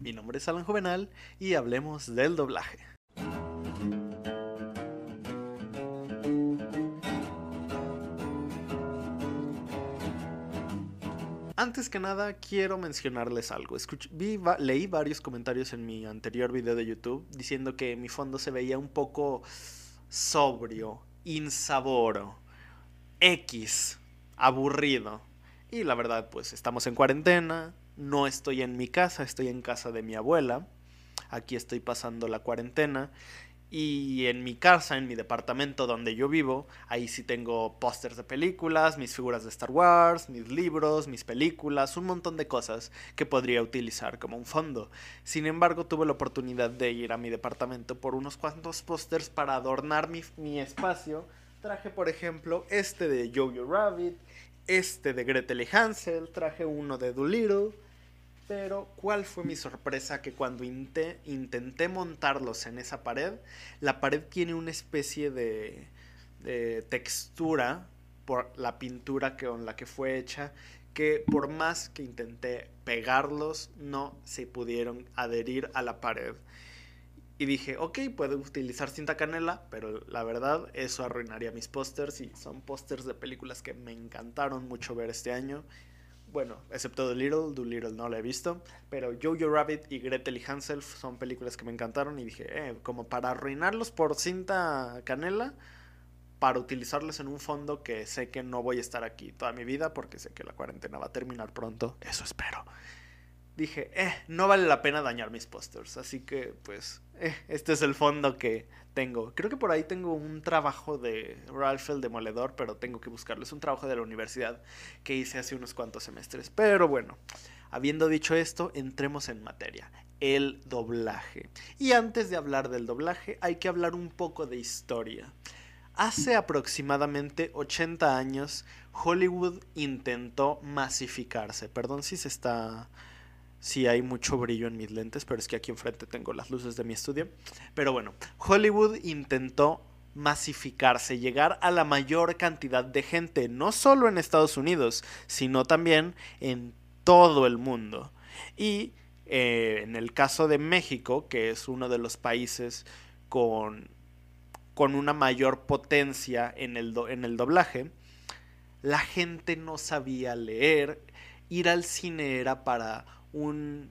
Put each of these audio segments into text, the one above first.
Mi nombre es Alan Juvenal y hablemos del doblaje. Antes que nada, quiero mencionarles algo. leí varios comentarios en mi anterior video de YouTube diciendo que mi fondo se veía un poco sobrio, insaboro, X, aburrido. Y la verdad, pues estamos en cuarentena, no estoy en mi casa, estoy en casa de mi abuela. Aquí estoy pasando la cuarentena. Y en mi casa, en mi departamento donde yo vivo, ahí sí tengo pósters de películas, mis figuras de Star Wars, mis libros, mis películas, un montón de cosas que podría utilizar como un fondo. Sin embargo, tuve la oportunidad de ir a mi departamento por unos cuantos pósters para adornar mi, mi espacio. Traje, por ejemplo, este de Jojo Rabbit, este de Gretel y Hansel, traje uno de Doolittle pero, ¿cuál fue mi sorpresa? Que cuando intenté montarlos en esa pared, la pared tiene una especie de, textura por la pintura con la que fue hecha, que por más que intenté pegarlos, no se pudieron adherir a la pared. Y dije, ok, puedo utilizar cinta canela, pero la verdad eso arruinaría mis pósters y son pósters de películas que me encantaron mucho ver este año bueno, excepto Doolittle, Doolittle no la he visto, pero Jojo Rabbit y Gretel y Hansel son películas que me encantaron y dije, eh, como para arruinarlos por cinta canela, para utilizarlos en un fondo que sé que no voy a estar aquí toda mi vida porque sé que la cuarentena va a terminar pronto, eso espero. Dije, eh, no vale la pena dañar mis pósters, así que pues, este es el fondo que tengo. Creo que por ahí tengo un trabajo de Ralph el Demoledor, pero tengo que buscarlo. Es un trabajo de la universidad que hice hace unos cuantos semestres. Pero bueno, habiendo dicho esto, entremos en materia. El doblaje. Y antes de hablar del doblaje, hay que hablar un poco de historia. Hace aproximadamente 80 años, Hollywood intentó masificarse. Perdón si se está sí hay mucho brillo en mis lentes, pero es que aquí enfrente tengo las luces de mi estudio. Pero bueno, Hollywood intentó masificarse, llegar a la mayor cantidad de gente, no solo en Estados Unidos, sino también en todo el mundo. Y eh, en el caso de México, que es uno de los países con, con una mayor potencia en el, en el doblaje, la gente no sabía leer, ir al cine era para un,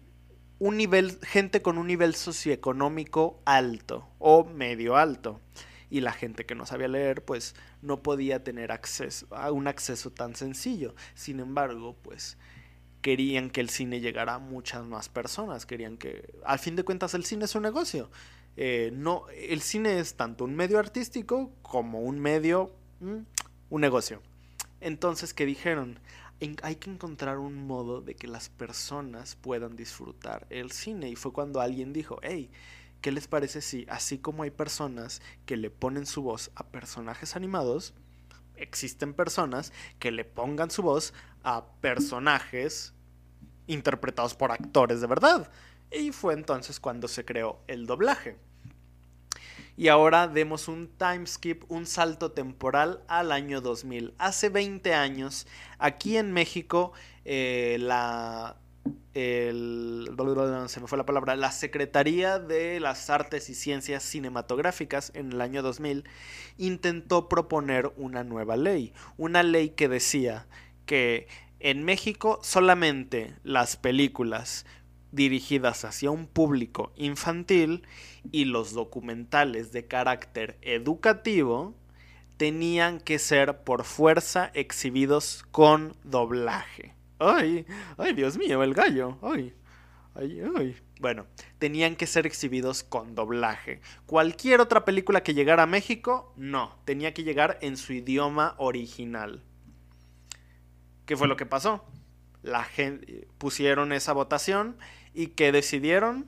un nivel, gente con un nivel socioeconómico alto o medio alto. Y la gente que no sabía leer, pues no podía tener acceso a un acceso tan sencillo. Sin embargo, pues querían que el cine llegara a muchas más personas. Querían que, al fin de cuentas, el cine es un negocio. Eh, no, el cine es tanto un medio artístico como un medio, mm, un negocio. Entonces, ¿qué dijeron? Hay que encontrar un modo de que las personas puedan disfrutar el cine. Y fue cuando alguien dijo, hey, ¿qué les parece si así como hay personas que le ponen su voz a personajes animados, existen personas que le pongan su voz a personajes interpretados por actores de verdad? Y fue entonces cuando se creó el doblaje. Y ahora demos un time skip, un salto temporal al año 2000. Hace 20 años, aquí en México, eh, la el, se me fue la palabra, la Secretaría de las Artes y Ciencias Cinematográficas en el año 2000 intentó proponer una nueva ley, una ley que decía que en México solamente las películas dirigidas hacia un público infantil y los documentales de carácter educativo tenían que ser por fuerza exhibidos con doblaje. Ay, ay, Dios mío, el gallo. Ay, ay, ay. Bueno, tenían que ser exhibidos con doblaje. Cualquier otra película que llegara a México, no, tenía que llegar en su idioma original. ¿Qué fue lo que pasó? La gente pusieron esa votación y que decidieron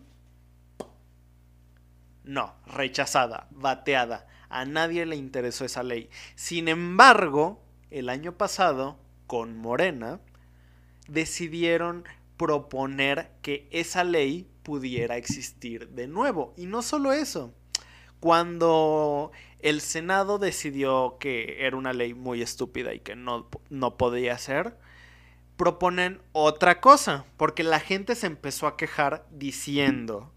no, rechazada, bateada. A nadie le interesó esa ley. Sin embargo, el año pasado, con Morena, decidieron proponer que esa ley pudiera existir de nuevo. Y no solo eso, cuando el Senado decidió que era una ley muy estúpida y que no, no podía ser, proponen otra cosa, porque la gente se empezó a quejar diciendo,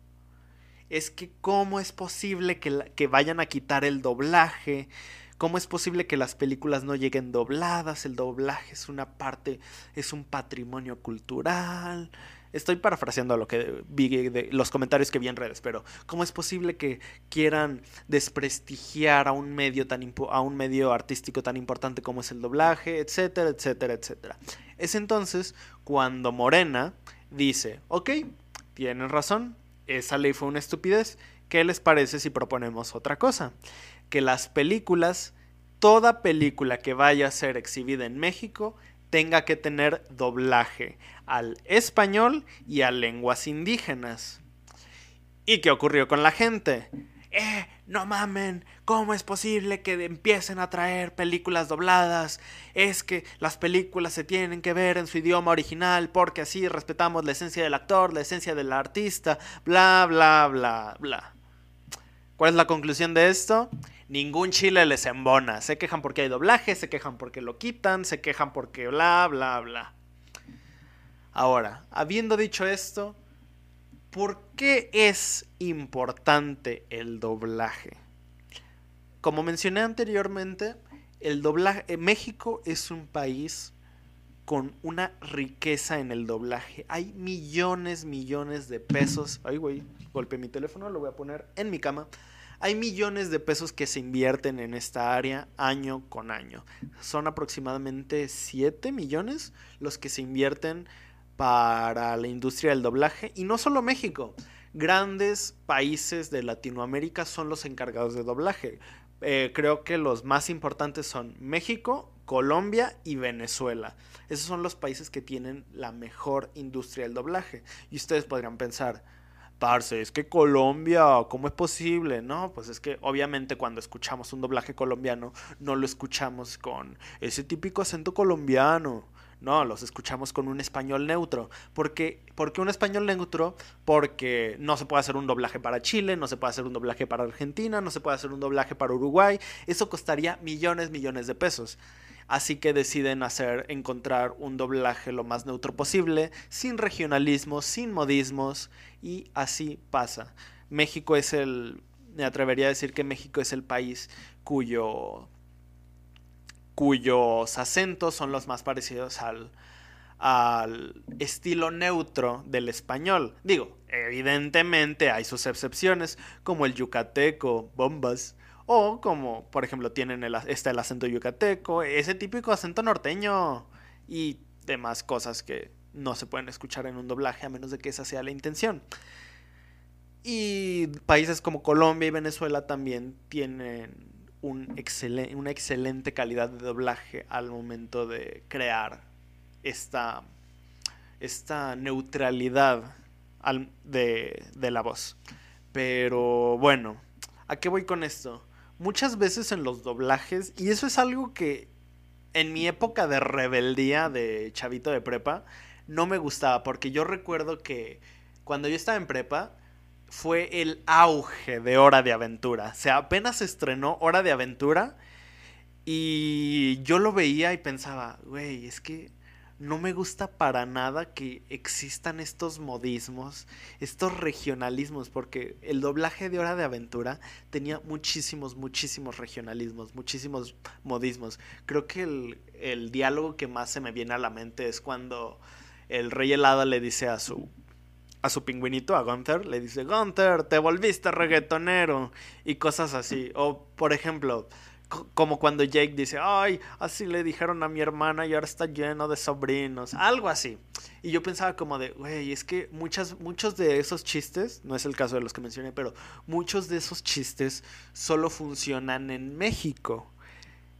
es que cómo es posible que, que vayan a quitar el doblaje, ¿Cómo es posible que las películas no lleguen dobladas? El doblaje es una parte, es un patrimonio cultural. Estoy parafraseando lo que vi de los comentarios que vi en redes, pero ¿cómo es posible que quieran desprestigiar a un medio tan a un medio artístico tan importante como es el doblaje, etcétera, etcétera, etcétera? Es entonces cuando Morena dice, ok, tienen razón, esa ley fue una estupidez, ¿qué les parece si proponemos otra cosa? Que las películas, toda película que vaya a ser exhibida en México, tenga que tener doblaje al español y a lenguas indígenas. ¿Y qué ocurrió con la gente? ¡Eh! No mamen, ¿cómo es posible que empiecen a traer películas dobladas? Es que las películas se tienen que ver en su idioma original porque así respetamos la esencia del actor, la esencia del artista, bla, bla, bla, bla. ¿Cuál es la conclusión de esto? ningún chile les embona. Se quejan porque hay doblaje, se quejan porque lo quitan, se quejan porque bla, bla, bla. Ahora, habiendo dicho esto, ¿por qué es importante el doblaje? Como mencioné anteriormente, el doblaje, eh, México es un país con una riqueza en el doblaje. Hay millones, millones de pesos. Ay, güey, golpeé mi teléfono, lo voy a poner en mi cama hay millones de pesos que se invierten en esta área año con año. Son aproximadamente 7 millones los que se invierten para la industria del doblaje. Y no solo México. Grandes países de Latinoamérica son los encargados de doblaje. Eh, creo que los más importantes son México, Colombia y Venezuela. Esos son los países que tienen la mejor industria del doblaje. Y ustedes podrían pensar, Parce, es que Colombia, ¿cómo es posible? No, pues es que obviamente cuando escuchamos un doblaje colombiano, no lo escuchamos con ese típico acento colombiano. No, los escuchamos con un español neutro. ¿Por qué? un español neutro? Porque no se puede hacer un doblaje para Chile, no se puede hacer un doblaje para Argentina, no se puede hacer un doblaje para Uruguay. Eso costaría millones, millones de pesos. Así que deciden hacer, encontrar un doblaje lo más neutro posible, sin regionalismo, sin modismos, y así pasa. México es el, me atrevería a decir que México es el país cuyo, cuyos acentos son los más parecidos al, al estilo neutro del español. Digo, evidentemente hay sus excepciones, como el yucateco, bombas, o como, por ejemplo, tienen el, está el acento yucateco, ese típico acento norteño y demás cosas que no se pueden escuchar en un doblaje a menos de que esa sea la intención. Y países como Colombia y Venezuela también tienen un una excelente calidad de doblaje al momento de crear esta, esta neutralidad de, de la voz. Pero bueno, ¿a qué voy con esto? muchas veces en los doblajes, y eso es algo que en mi época de rebeldía de chavito de prepa, no me gustaba, porque yo recuerdo que cuando yo estaba en prepa, fue el auge de Hora de Aventura. O sea, apenas estrenó Hora de Aventura y yo lo veía y pensaba, güey, es que no me gusta para nada que existan estos modismos, estos regionalismos, porque el doblaje de Hora de Aventura tenía muchísimos, muchísimos regionalismos, muchísimos modismos. Creo que el, el diálogo que más se me viene a la mente es cuando el rey helada le dice a su a su pingüinito, a Gunther, le dice, Gunther, te volviste reggaetonero y cosas así. O, por ejemplo, como cuando Jake dice, ay, así le dijeron a mi hermana y ahora está lleno de sobrinos, algo así. Y yo pensaba como de, güey, es que muchas, muchos de esos chistes, no es el caso de los que mencioné, pero muchos de esos chistes solo funcionan en México.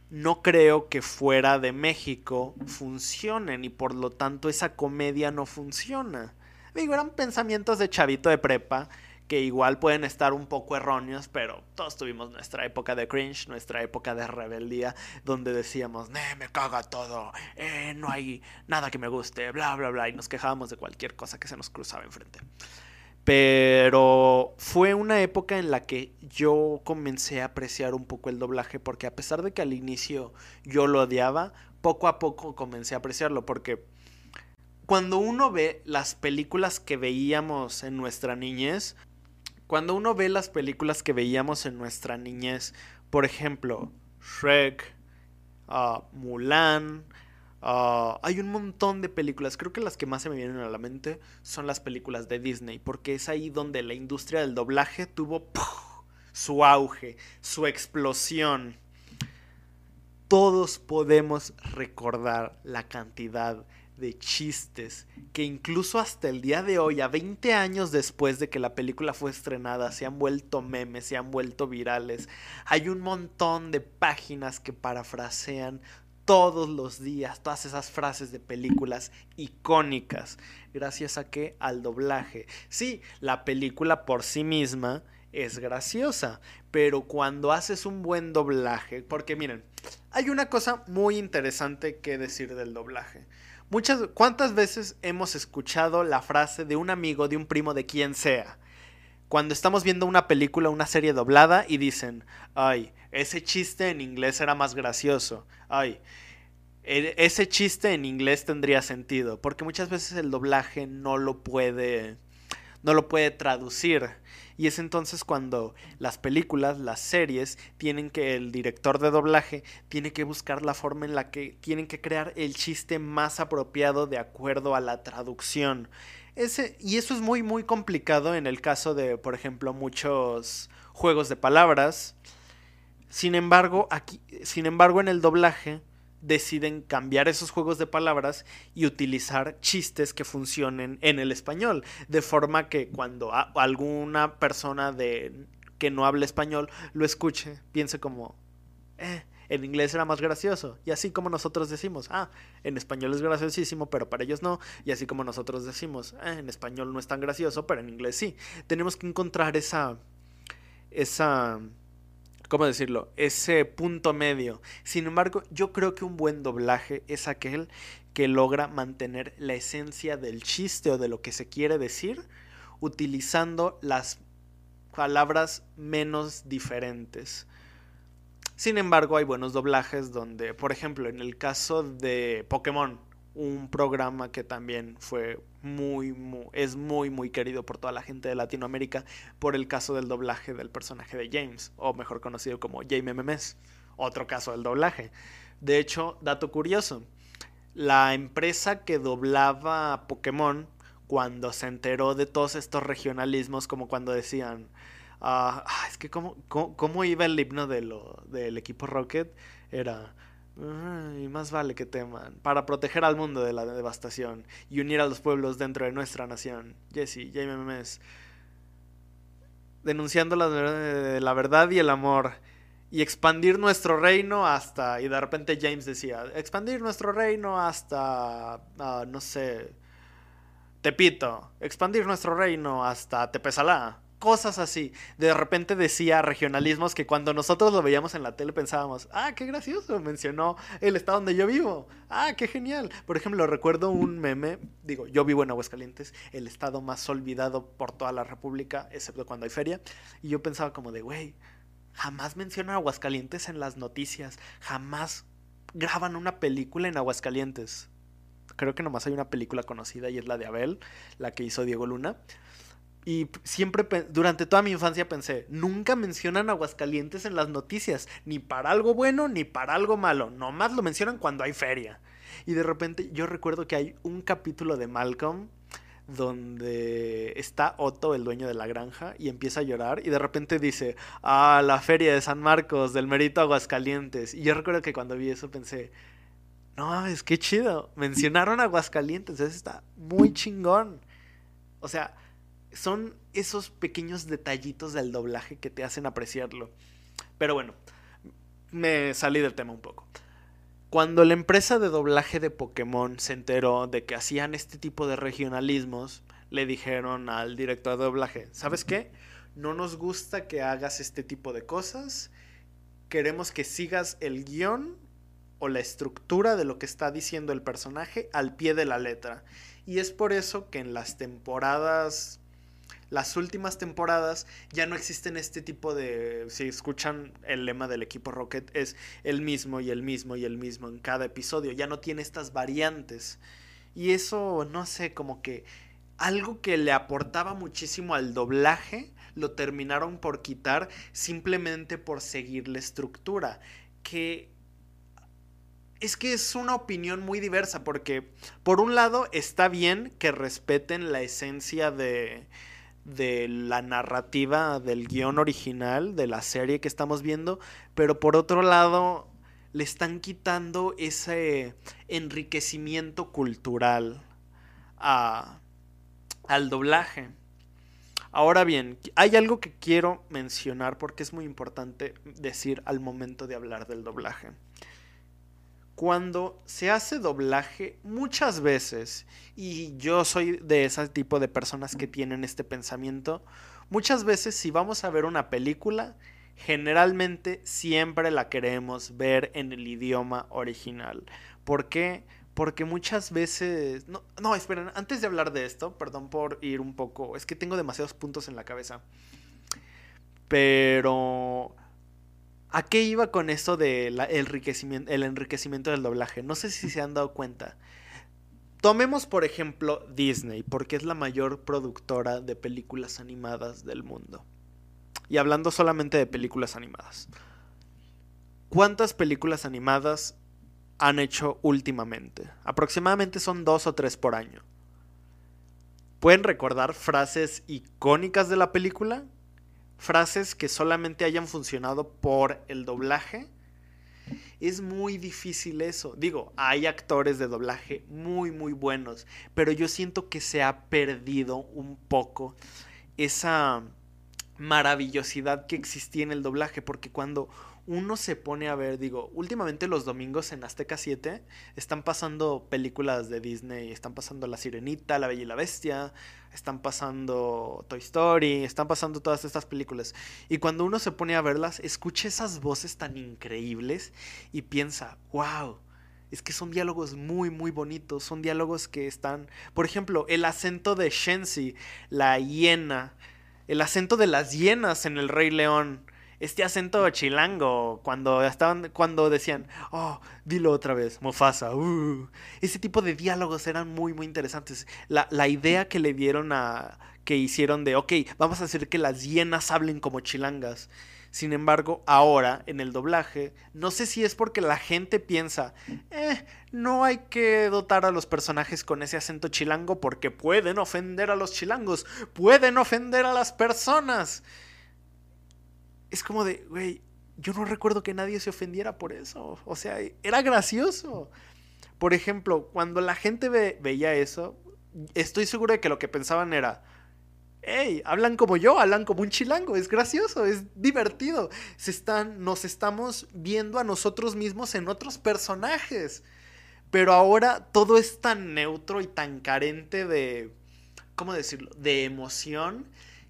No creo que fuera de México funcionen y por lo tanto esa comedia no funciona. Digo, eran pensamientos de chavito de prepa que igual pueden estar un poco erróneos, pero todos tuvimos nuestra época de cringe, nuestra época de rebeldía, donde decíamos, me caga todo, eh, no hay nada que me guste, bla, bla, bla, y nos quejábamos de cualquier cosa que se nos cruzaba enfrente. Pero fue una época en la que yo comencé a apreciar un poco el doblaje, porque a pesar de que al inicio yo lo odiaba, poco a poco comencé a apreciarlo, porque cuando uno ve las películas que veíamos en nuestra niñez, cuando uno ve las películas que veíamos en nuestra niñez, por ejemplo, Shrek, uh, Mulan, uh, hay un montón de películas. Creo que las que más se me vienen a la mente son las películas de Disney, porque es ahí donde la industria del doblaje tuvo su auge, su explosión. Todos podemos recordar la cantidad de chistes que incluso hasta el día de hoy, a 20 años después de que la película fue estrenada, se han vuelto memes, se han vuelto virales. Hay un montón de páginas que parafrasean todos los días todas esas frases de películas icónicas. Gracias a que al doblaje. Sí, la película por sí misma es graciosa, pero cuando haces un buen doblaje, porque miren, hay una cosa muy interesante que decir del doblaje. Muchas, ¿Cuántas veces hemos escuchado la frase de un amigo, de un primo, de quien sea? Cuando estamos viendo una película, una serie doblada y dicen, ay, ese chiste en inglés era más gracioso, ay, e, ese chiste en inglés tendría sentido, porque muchas veces el doblaje no lo puede, no lo puede traducir. Y es entonces cuando las películas, las series, tienen que, el director de doblaje tiene que buscar la forma en la que tienen que crear el chiste más apropiado de acuerdo a la traducción. Ese, y eso es muy, muy complicado en el caso de, por ejemplo, muchos juegos de palabras. Sin embargo, aquí, sin embargo, en el doblaje deciden cambiar esos juegos de palabras y utilizar chistes que funcionen en el español, de forma que cuando alguna persona que no hable español lo escuche, piense como, eh, en inglés era más gracioso. Y así como nosotros decimos, ah, en español es graciosísimo, pero para ellos no. Y así como nosotros decimos, eh, en español no es tan gracioso, pero en inglés sí. Tenemos que encontrar esa, esa ¿cómo decirlo? Ese punto medio. Sin embargo, yo creo que un buen doblaje es aquel que logra mantener la esencia del chiste o de lo que se quiere decir utilizando las palabras menos diferentes. Sin embargo, hay buenos doblajes donde, por ejemplo, en el caso de Pokémon, un programa que también fue muy, es muy, muy querido por toda la gente de Latinoamérica por el caso del doblaje del personaje de James, o mejor conocido como James MMS. Otro caso del doblaje. De hecho, dato curioso, la empresa que doblaba Pokémon, cuando se enteró de todos estos regionalismos, como cuando decían, ah, es que cómo, cómo, iba el himno de lo, del equipo Rocket, era y más vale que teman, para proteger al mundo de la devastación y unir a los pueblos dentro de nuestra nación. Jesse, James Denunciando la, la verdad y el amor. Y expandir nuestro reino hasta. Y de repente James decía: expandir nuestro reino hasta. Ah, no sé. Tepito. Expandir nuestro reino hasta Tepesalá cosas así. De repente decía regionalismos que cuando nosotros lo veíamos en la tele pensábamos, ah, qué gracioso, mencionó el estado donde yo vivo. Ah, qué genial. Por ejemplo, recuerdo un meme, digo, yo vivo en Aguascalientes, el estado más olvidado por toda la República, excepto cuando hay feria. Y yo pensaba como de, güey, jamás mencionan Aguascalientes en las noticias, jamás graban una película en Aguascalientes. Creo que nomás hay una película conocida y es la de Abel, la que hizo Diego Luna. Y siempre, durante toda mi infancia pensé, nunca mencionan Aguascalientes en las noticias, ni para algo bueno ni para algo malo, nomás lo mencionan cuando hay feria. Y de repente yo recuerdo que hay un capítulo de Malcolm donde está Otto, el dueño de la granja, y empieza a llorar y de repente dice, ah, la feria de San Marcos, del Merito Aguascalientes. Y yo recuerdo que cuando vi eso pensé, no es que chido, mencionaron Aguascalientes, eso está muy chingón. O sea, son esos pequeños detallitos del doblaje que te hacen apreciarlo. Pero bueno, me salí del tema un poco. Cuando la empresa de doblaje de Pokémon se enteró de que hacían este tipo de regionalismos, le dijeron al director de doblaje, ¿sabes qué? No nos gusta que hagas este tipo de cosas, queremos que sigas el guion o la estructura de lo que está diciendo el personaje al pie de la letra. Y es por eso que en las temporadas las últimas temporadas ya no existen este tipo de... Si escuchan el lema del equipo Rocket es el mismo y el mismo y el mismo en cada episodio. Ya no tiene estas variantes. Y eso, no sé, como que algo que le aportaba muchísimo al doblaje, lo terminaron por quitar simplemente por seguir la estructura. Que es que es una opinión muy diversa porque por un lado está bien que respeten la esencia de, de la narrativa del guion original de la serie que estamos viendo, pero por otro lado le están quitando ese enriquecimiento cultural a, al doblaje. Ahora bien, hay algo que quiero mencionar porque es muy importante decir al momento de hablar del doblaje. Cuando se hace doblaje muchas veces, y yo soy de ese tipo de personas que tienen este pensamiento, muchas veces si vamos a ver una película, generalmente siempre la queremos ver en el idioma original. ¿Por qué? Porque muchas veces... No, no, esperen, antes de hablar de esto, perdón por ir un poco... Es que tengo demasiados puntos en la cabeza. Pero... ¿A qué iba con eso del enriquecimiento, enriquecimiento del doblaje? No sé si se han dado cuenta. Tomemos por ejemplo Disney, porque es la mayor productora de películas animadas del mundo. Y hablando solamente de películas animadas. ¿Cuántas películas animadas han hecho últimamente? Aproximadamente son dos o tres por año. ¿Pueden recordar frases icónicas de la película? Frases que solamente hayan funcionado por el doblaje. Es muy difícil eso. Digo, hay actores de doblaje muy, muy buenos, pero yo siento que se ha perdido un poco esa maravillosidad que existía en el doblaje, porque cuando uno se pone a ver, digo, últimamente los domingos en Azteca 7 están pasando películas de Disney, están pasando La Sirenita, La Bella y la Bestia, están pasando Toy Story, están pasando todas estas películas. Y cuando uno se pone a verlas, escucha esas voces tan increíbles y piensa, wow, es que son diálogos muy, muy bonitos, son diálogos que están, por ejemplo, el acento de Shensi, la hiena, el acento de las hienas en El Rey León. Este acento chilango, cuando estaban, cuando decían, oh, dilo otra vez, Mufasa, uh". Ese tipo de diálogos eran muy, muy interesantes. La, la idea que le dieron a, que hicieron de, ok, vamos a hacer que las hienas hablen como chilangas. Sin embargo, ahora en el doblaje, no sé si es porque la gente piensa, eh, no hay que dotar a los personajes con ese acento chilango porque pueden ofender a los chilangos, pueden ofender a las personas. Es como de, güey, yo no recuerdo que nadie se ofendiera por eso. O sea, era gracioso. Por ejemplo, cuando la gente veía eso, estoy seguro de que lo que pensaban era, hey, hablan como yo, hablan como un chilango, es gracioso, es divertido. Se están, nos estamos viendo a nosotros mismos en otros personajes. Pero ahora todo es tan neutro y tan carente de, ¿cómo decirlo?, de emoción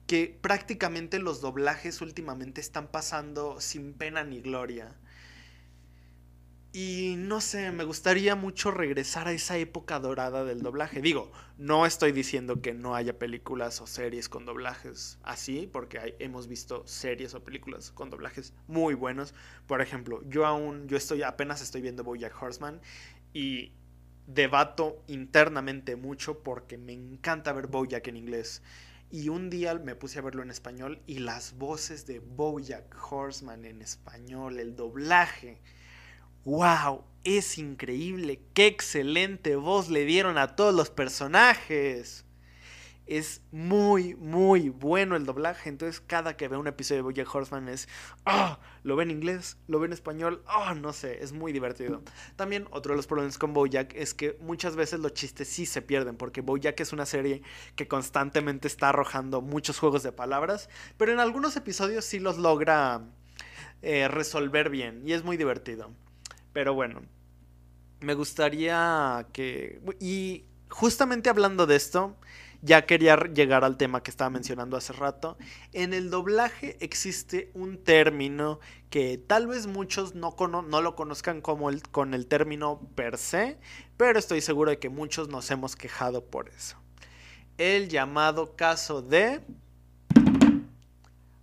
que prácticamente los doblajes últimamente están pasando sin pena ni gloria. Y no sé, me gustaría mucho regresar a esa época dorada del doblaje. Digo, no estoy diciendo que no haya películas o series con doblajes así, porque hemos visto series o películas con doblajes muy buenos. Por ejemplo, yo aún, yo estoy, apenas estoy viendo Bojack Horseman y debato internamente mucho porque me encanta ver Bojack en inglés. Y un día me puse a verlo en español y las voces de Bojack Horseman en español, el doblaje wow, es increíble, qué excelente voz le dieron a todos los personajes. Es muy, muy bueno el doblaje. Entonces, cada que veo un episodio de Bojack Horseman es. ¡Ah! lo ve en inglés, lo ve en español. ¡Ah! no sé, es muy divertido. También, otro de los problemas con Bojack es que muchas veces los chistes sí se pierden. Porque Bojack es una serie que constantemente está arrojando muchos juegos de palabras. Pero en algunos episodios sí los logra eh, resolver bien. Y es muy divertido. Pero bueno, me gustaría que... Y justamente hablando de esto, ya quería llegar al tema que estaba mencionando hace rato. En el doblaje existe un término que tal vez muchos no, no lo conozcan como el, con el término per se, pero estoy seguro de que muchos nos hemos quejado por eso. El llamado caso de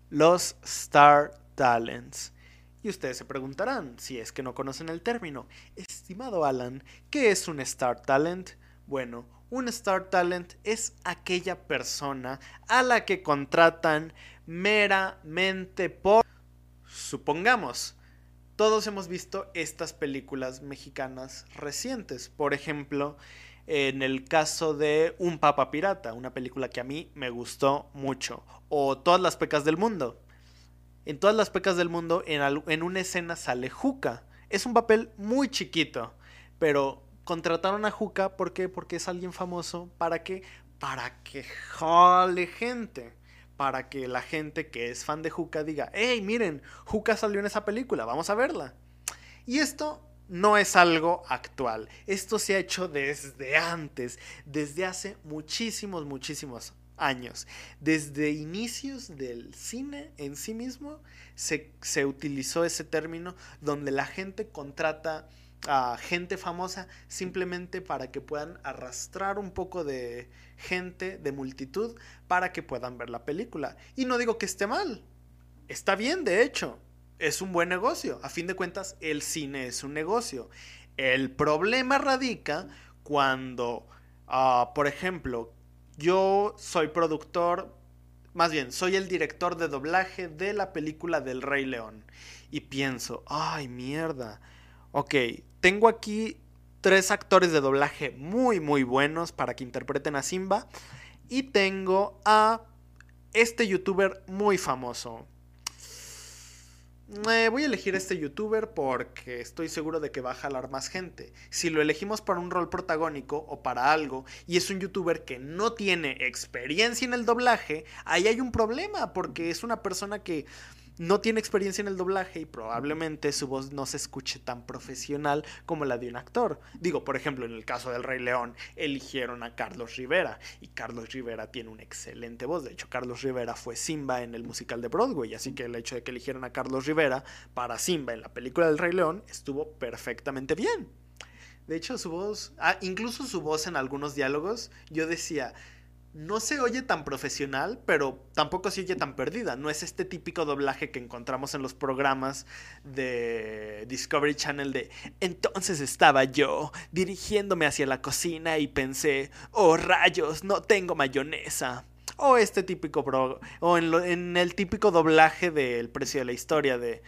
los Star Talents. Y ustedes se preguntarán, si es que no conocen el término, estimado Alan, ¿qué es un Star Talent? Bueno, un Star Talent es aquella persona a la que contratan meramente por... Supongamos, todos hemos visto estas películas mexicanas recientes. Por ejemplo, en el caso de Un Papa Pirata, una película que a mí me gustó mucho. O Todas las Pecas del Mundo. En Todas las Pecas del Mundo, en, una escena sale Juca. Es un papel muy chiquito, pero contrataron a Juca, ¿por qué? Porque es alguien famoso. ¿Para qué? Para que jale gente. Para que la gente que es fan de Juca diga, hey, miren, Juca salió en esa película, vamos a verla. Y esto no es algo actual. Esto se ha hecho desde antes, desde hace muchísimos, muchísimos años. Desde inicios del cine en sí mismo se, se utilizó ese término donde la gente contrata a gente famosa simplemente para que puedan arrastrar un poco de gente, de multitud, para que puedan ver la película. Y no digo que esté mal, está bien de hecho, es un buen negocio. A fin de cuentas, el cine es un negocio. El problema radica cuando, ah, por ejemplo, yo soy productor, más bien, soy el director de doblaje de la película del Rey León. Y pienso, ay mierda, ok, tengo aquí tres actores de doblaje muy muy buenos para que interpreten a Simba. Y tengo a este youtuber muy famoso. Eh, voy a elegir este youtuber porque estoy seguro de que va a jalar más gente. Si lo elegimos para un rol protagónico o para algo y es un youtuber que no tiene experiencia en el doblaje, ahí hay un problema porque es una persona que no tiene experiencia en el doblaje y probablemente su voz no se escuche tan profesional como la de un actor. Digo, por ejemplo, en el caso del Rey León, eligieron a Carlos Rivera y Carlos Rivera tiene una excelente voz. De hecho, Carlos Rivera fue Simba en el musical de Broadway, así que el hecho de que eligieron a Carlos Rivera para Simba en la película del Rey León estuvo perfectamente bien. De hecho, su voz, ah, incluso su voz en algunos diálogos, yo decía, no se oye tan profesional, pero tampoco se oye tan perdida. No es este típico doblaje que encontramos en los programas de Discovery Channel de entonces estaba yo dirigiéndome hacia la cocina y pensé, oh rayos, no tengo mayonesa. O este típico o en, en el típico doblaje del precio de la historia de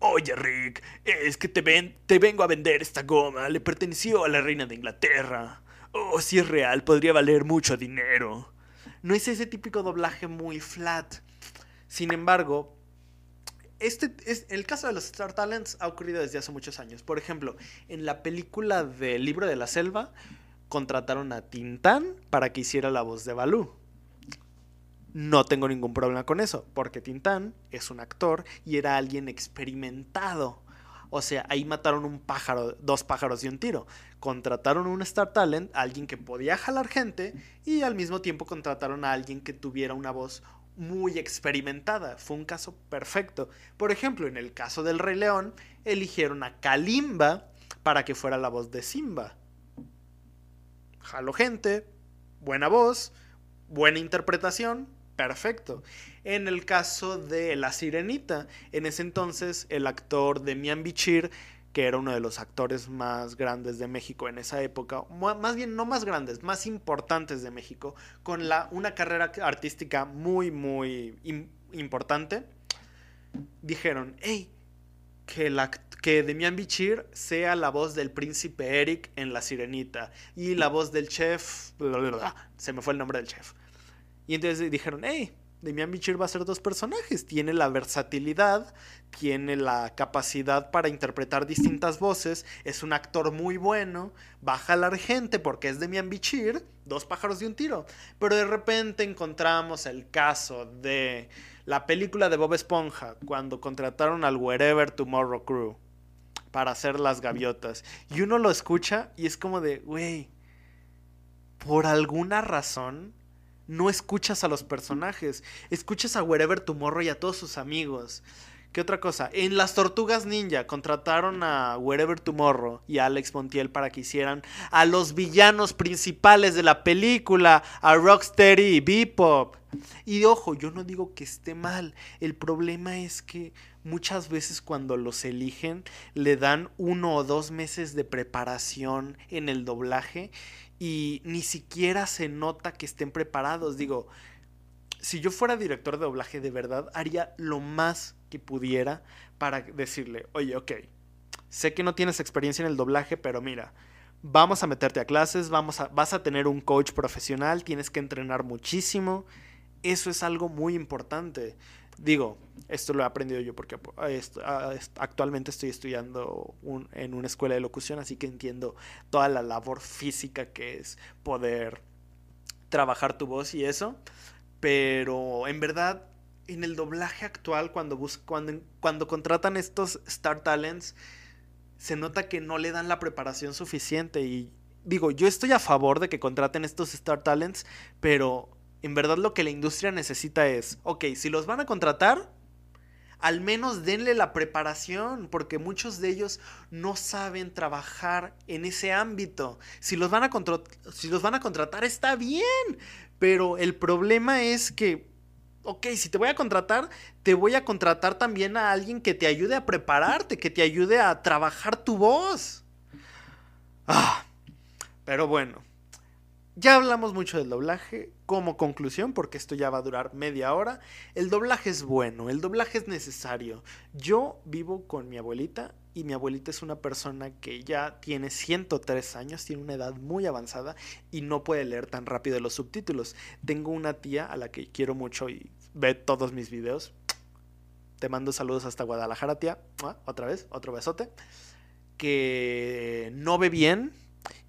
Oye, Rick, es que te, ven, te vengo a vender esta goma. Le perteneció a la reina de Inglaterra. Oh, si es real, podría valer mucho dinero. No es ese típico doblaje muy flat. Sin embargo, este es, el caso de los Star Talents ha ocurrido desde hace muchos años. Por ejemplo, en la película del libro de la selva, contrataron a Tintán para que hiciera la voz de Balú. No tengo ningún problema con eso, porque Tintán es un actor y era alguien experimentado. O sea, ahí mataron un pájaro, dos pájaros de un tiro. Contrataron un Star Talent, alguien que podía jalar gente, y al mismo tiempo contrataron a alguien que tuviera una voz muy experimentada. Fue un caso perfecto. Por ejemplo, en el caso del Rey León, eligieron a Kalimba para que fuera la voz de Simba. Jaló gente, buena voz, buena interpretación, perfecto. En el caso de La Sirenita, en ese entonces el actor Demian Bichir, que era uno de los actores más grandes de México en esa época, más bien no más grandes, más importantes de México, con la, una carrera artística muy, muy importante, dijeron, hey, que, la, que Demian Bichir sea la voz del príncipe Eric en La Sirenita y la voz del chef, se me fue el nombre del chef. Y entonces dijeron, hey, Demian Bichir va a ser dos personajes. Tiene la versatilidad, tiene la capacidad para interpretar distintas voces, es un actor muy bueno, va a jalar gente porque es Demian Bichir, dos pájaros de un tiro. Pero de repente encontramos el caso de la película de Bob Esponja, cuando contrataron al Wherever Tomorrow Crew para hacer las gaviotas. Y uno lo escucha y es como de, güey, por alguna razón no escuchas a los personajes, escuchas a Wherever Tomorrow y a todos sus amigos. ¿Qué otra cosa? En las Tortugas Ninja contrataron a Wherever Tomorrow y a Alex Montiel para que hicieran a los villanos principales de la película, a Rocksteady y Bebop. Y ojo, yo no digo que esté mal. El problema es que muchas veces cuando los eligen le dan uno o dos meses de preparación en el doblaje y ni siquiera se nota que estén preparados. Digo, si yo fuera director de doblaje de verdad, haría lo más que pudiera para decirle, oye, ok, sé que no tienes experiencia en el doblaje, pero mira, vamos a meterte a clases, vamos a, vas a tener un coach profesional, tienes que entrenar muchísimo. Eso es algo muy importante. Digo, esto lo he aprendido yo porque actualmente estoy estudiando en una escuela de locución, así que entiendo toda la labor física que es poder trabajar tu voz y eso. Pero en verdad, en el doblaje actual, cuando, cuando, cuando contratan estos Star Talents, se nota que no le dan la preparación suficiente. Y digo, yo estoy a favor de que contraten estos Star Talents, pero en verdad lo que la industria necesita es, ok, si los van a contratar, al menos denle la preparación, porque muchos de ellos no saben trabajar en ese ámbito. Si los van a, contratar, está bien, pero el problema es que, ok, si te voy a contratar, te voy a contratar también a alguien que te ayude a prepararte, que te ayude a trabajar tu voz. Ah, pero bueno, ya hablamos mucho del doblaje. Como conclusión, porque esto ya va a durar media hora, el doblaje es bueno, el doblaje es necesario. Yo vivo con mi abuelita y mi abuelita es una persona que ya tiene 103 años, tiene una edad muy avanzada y no puede leer tan rápido los subtítulos. Tengo una tía a la que quiero mucho y ve todos mis videos. Te mando saludos hasta Guadalajara, tía. Otra vez, otro besote. Que no ve bien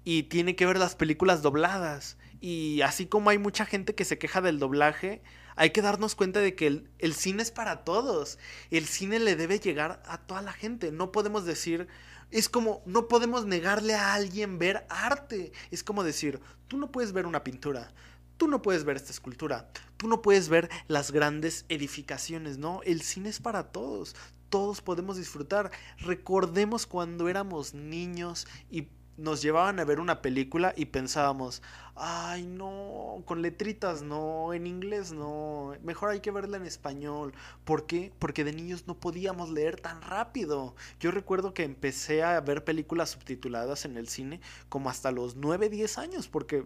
y tiene que ver las películas dobladas. Y así como hay mucha gente que se queja del doblaje, hay que darnos cuenta de que el, cine es para todos. El cine le debe llegar a toda la gente. No podemos decir, es como, no podemos negarle a alguien ver arte. Es como decir, tú no puedes ver una pintura. Tú no puedes ver esta escultura, tú no puedes ver las grandes edificaciones, no, el cine es para todos, todos podemos disfrutar. Recordemos cuando éramos niños y nos llevaban a ver una película y pensábamos, ay no, con letritas no, en inglés no, mejor hay que verla en español. ¿Por qué? Porque de niños no podíamos leer tan rápido. Yo recuerdo que empecé a ver películas subtituladas en el cine como hasta los 9, 10 años, porque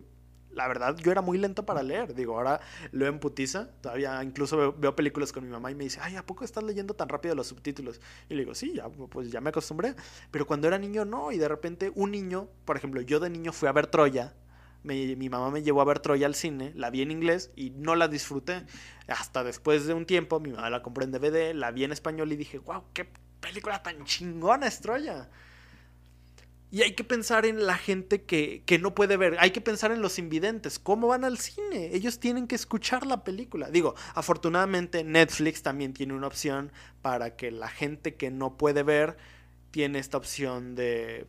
la verdad, yo era muy lento para leer. Digo, ahora leo en putiza. Todavía incluso veo, películas con mi mamá y me dice, ay, ¿a poco estás leyendo tan rápido los subtítulos? Y le digo, sí, ya, pues ya me acostumbré. Pero cuando era niño, no. Y de repente, un niño, por ejemplo, yo de niño fui a ver Troya. mi mamá me llevó a ver Troya al cine, la vi en inglés y no la disfruté. Hasta después de un tiempo, mi mamá la compró en DVD, la vi en español y dije, wow, qué película tan chingona es Troya. Y hay que pensar en la gente que, no puede ver. Hay que pensar en los invidentes. ¿Cómo van al cine? Ellos tienen que escuchar la película. Digo, afortunadamente Netflix también tiene una opción para que la gente que no puede ver tiene esta opción de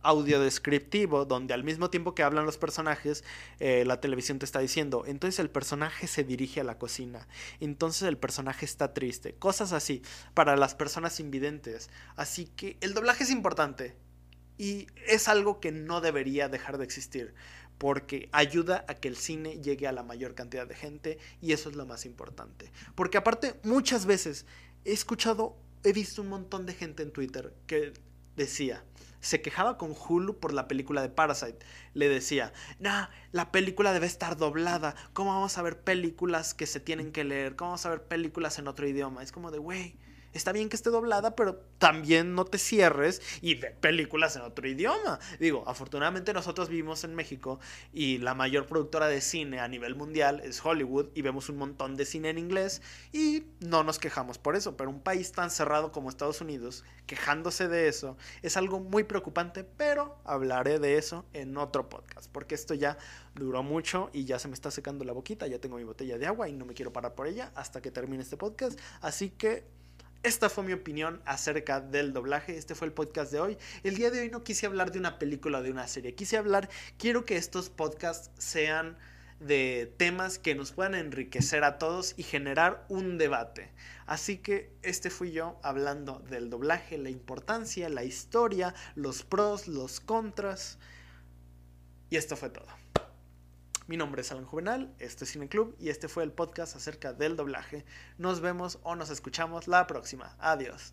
audio descriptivo, donde al mismo tiempo que hablan los personajes, eh, la televisión te está diciendo, entonces el personaje se dirige a la cocina, entonces el personaje está triste, cosas así, para las personas invidentes. Así que el doblaje es importante, y es algo que no debería dejar de existir, porque ayuda a que el cine llegue a la mayor cantidad de gente y eso es lo más importante. Porque aparte, muchas veces he escuchado, he visto un montón de gente en Twitter que decía, se quejaba con Hulu por la película de Parasite. Le decía, nah, la película debe estar doblada. ¿Cómo vamos a ver películas que se tienen que leer? ¿Cómo vamos a ver películas en otro idioma? Es como de, güey, está bien que esté doblada, pero también no te cierres y ve películas en otro idioma. Digo, afortunadamente nosotros vivimos en México y la mayor productora de cine a nivel mundial es Hollywood y vemos un montón de cine en inglés y no nos quejamos por eso, pero un país tan cerrado como Estados Unidos, quejándose de eso, es algo muy preocupante, pero hablaré de eso en otro podcast, porque esto ya duró mucho y ya se me está secando la boquita, ya tengo mi botella de agua y no me quiero parar por ella hasta que termine este podcast, así que esta fue mi opinión acerca del doblaje. Este fue el podcast de hoy. El día de hoy no quise hablar de una película o de una serie. Quise hablar, quiero que estos podcasts sean de temas que nos puedan enriquecer a todos y generar un debate. Así que este fui yo hablando del doblaje, la importancia, la historia, los pros, los contras. Y esto fue todo. Mi nombre es Alan Juvenal, este es Cine Club y este fue el podcast acerca del doblaje. Nos vemos o nos escuchamos la próxima. Adiós.